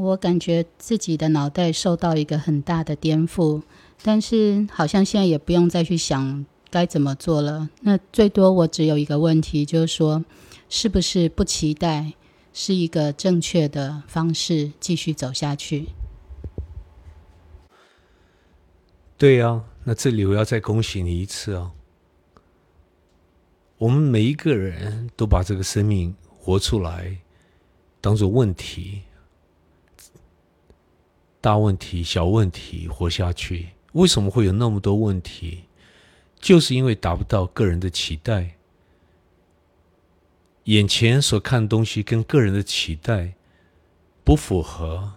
我感觉自己的脑袋受到一个很大的颠覆，但是好像现在也不用再去想该怎么做了。那最多我只有一个问题，就是说，是不是不期待是一个正确的方式继续走下去？对呀，那这里我要再恭喜你一次啊！我们每一个人都把这个生命活出来，当做问题。大问题、小问题，活下去。为什么会有那么多问题？就是因为达不到个人的期待，眼前所看东西跟个人的期待不符合，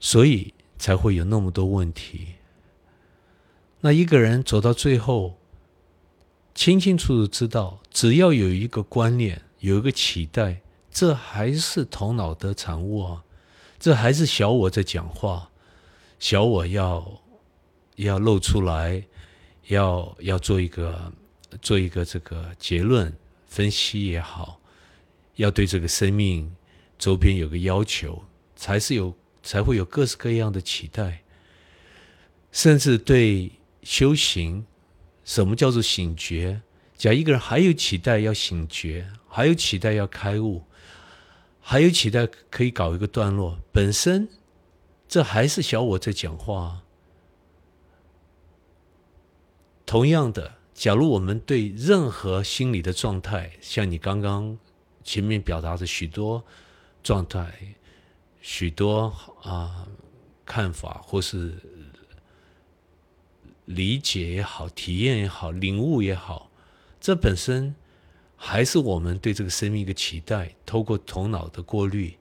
所以才会有那么多问题。那一个人走到最后，清清楚楚知道，只要有一个观念，有一个期待。这还是头脑的产物啊！这还是小我在讲话，小我要要露出来，要要做一个做一个这个结论分析也好，要对这个生命周边有个要求，才是有才会有各式各样的期待，甚至对修行，什么叫做醒觉？假一个人还有期待要醒觉，还有期待要开悟。还有期待可以搞一个段落，本身这还是小我在讲话。同样的，假如我们对任何心理的状态，像你刚刚前面表达的许多状态、许多啊看法，或是理解也好、体验也好、领悟也好，这本身。还是我们对这个生命一个期待，透过头脑的过滤，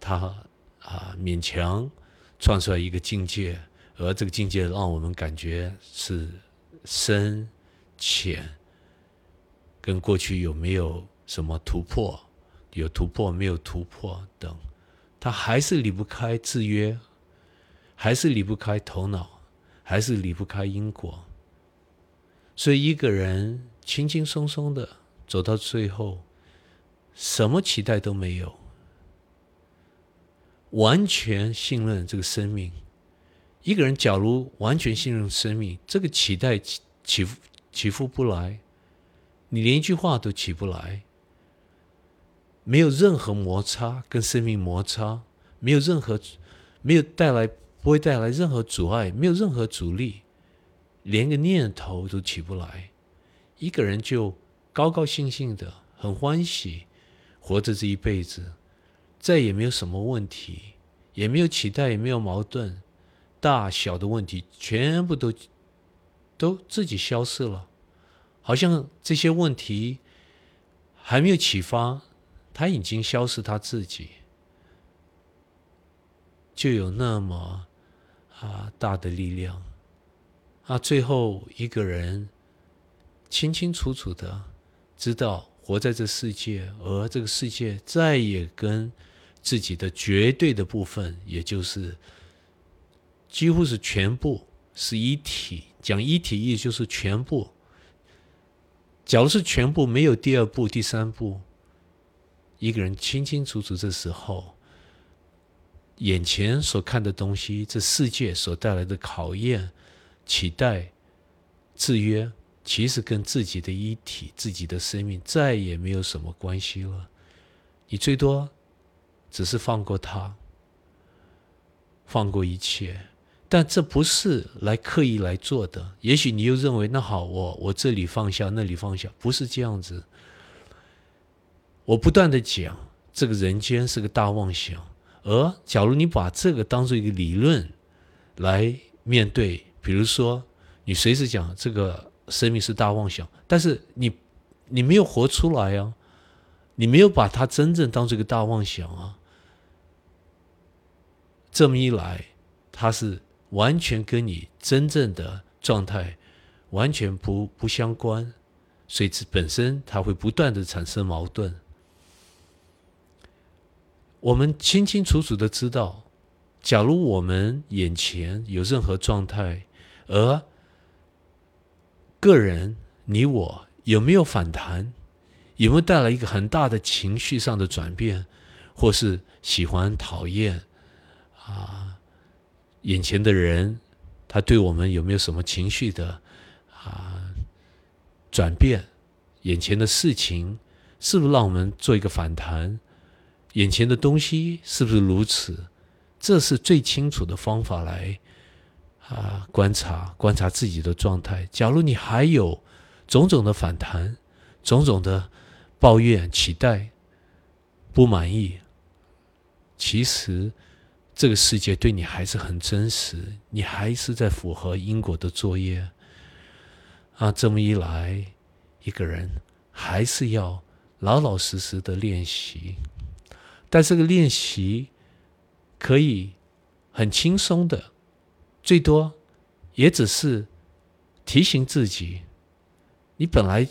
它啊勉强创出来一个境界，而这个境界让我们感觉是深浅，跟过去有没有什么突破，有突破没有突破等，它还是离不开制约，还是离不开头脑，还是离不开因果，所以一个人轻轻松松的。走到最后，什么期待都没有，完全信任这个生命。一个人假如完全信任生命，这个期待起起伏起伏不来，你连一句话都起不来，没有任何摩擦跟生命摩擦，没有任何没有带来不会带来任何阻碍，没有任何阻力，连个念头都起不来，一个人就。高高兴兴的，很欢喜，活着这一辈子，再也没有什么问题，也没有期待，也没有矛盾，大小的问题全部都都自己消失了，好像这些问题还没有启发，他已经消失他自己，就有那么啊大的力量，啊，最后一个人清清楚楚的。知道活在这世界，而这个世界再也跟自己的绝对的部分，也就是几乎是全部是一体。讲一体意就是全部。假如是全部，没有第二步、第三步，一个人清清楚楚，这时候眼前所看的东西，这世界所带来的考验、期待、制约。其实跟自己的一体、自己的生命再也没有什么关系了。你最多只是放过他，放过一切，但这不是来刻意来做的。也许你又认为，那好，我我这里放下，那里放下，不是这样子。我不断的讲，这个人间是个大妄想。而假如你把这个当做一个理论来面对，比如说你随时讲这个。生命是大妄想，但是你，你没有活出来啊！你没有把它真正当这个大妄想啊！这么一来，它是完全跟你真正的状态完全不不相关，所以本身它会不断的产生矛盾。我们清清楚楚的知道，假如我们眼前有任何状态，而个人，你我有没有反弹？有没有带来一个很大的情绪上的转变？或是喜欢讨厌啊，眼前的人，他对我们有没有什么情绪的啊转变？眼前的事情是不是让我们做一个反弹？眼前的东西是不是如此？这是最清楚的方法来啊观察观察自己的状态。假如你还有种种的反弹，种种的抱怨、期待、不满意，其实这个世界对你还是很真实，你还是在符合因果的作业啊。这么一来，一个人还是要老老实实的练习，但这个练习。可以很轻松的，最多也只是提醒自己：你本来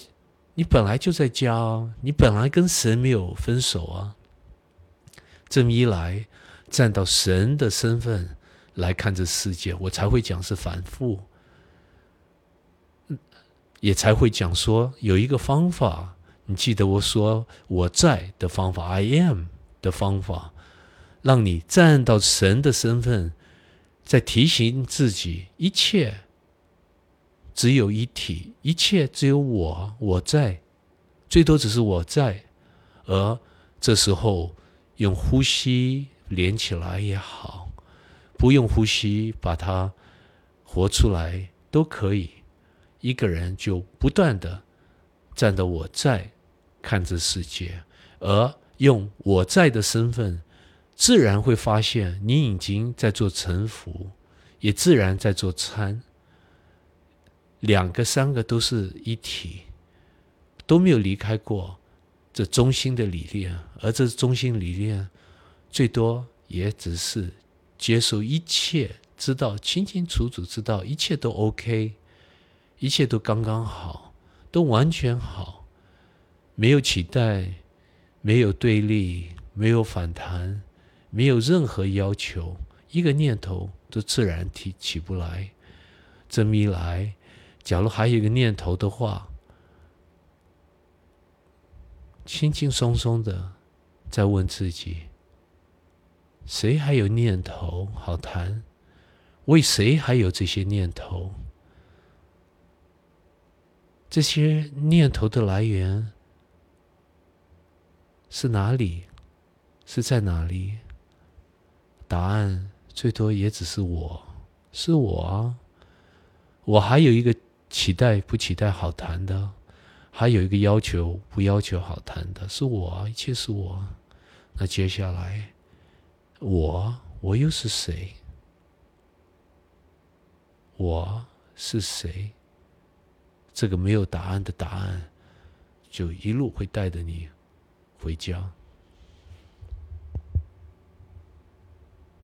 你本来就在家，你本来跟神没有分手啊。这么一来，站到神的身份来看这世界，我才会讲是反复，也才会讲说有一个方法。你记得我说我在的方法，I am 的方法。让你站到神的身份，在提醒自己，一切只有一体，一切只有我，我在，最多只是我在。而这时候用呼吸连起来也好，不用呼吸把它活出来都可以。一个人就不断的站到我在看这世界，而用我在的身份。自然会发现，你已经在做臣服，也自然在做参。两个、三个都是一体，都没有离开过这中心的理念。而这中心理念，最多也只是接受一切，知道清清楚楚，知道一切都 OK，一切都刚刚好，都完全好，没有期待，没有对立，没有反弹。没有任何要求，一个念头都自然提起不来。这么一来，假如还有一个念头的话，轻轻松松的再问自己：谁还有念头好谈？为谁还有这些念头？这些念头的来源是哪里？是在哪里？答案最多也只是我，是我啊！我还有一个期待不期待好谈的，还有一个要求不要求好谈的，是我啊！一切是我。那接下来，我我又是谁？我是谁？这个没有答案的答案，就一路会带着你回家。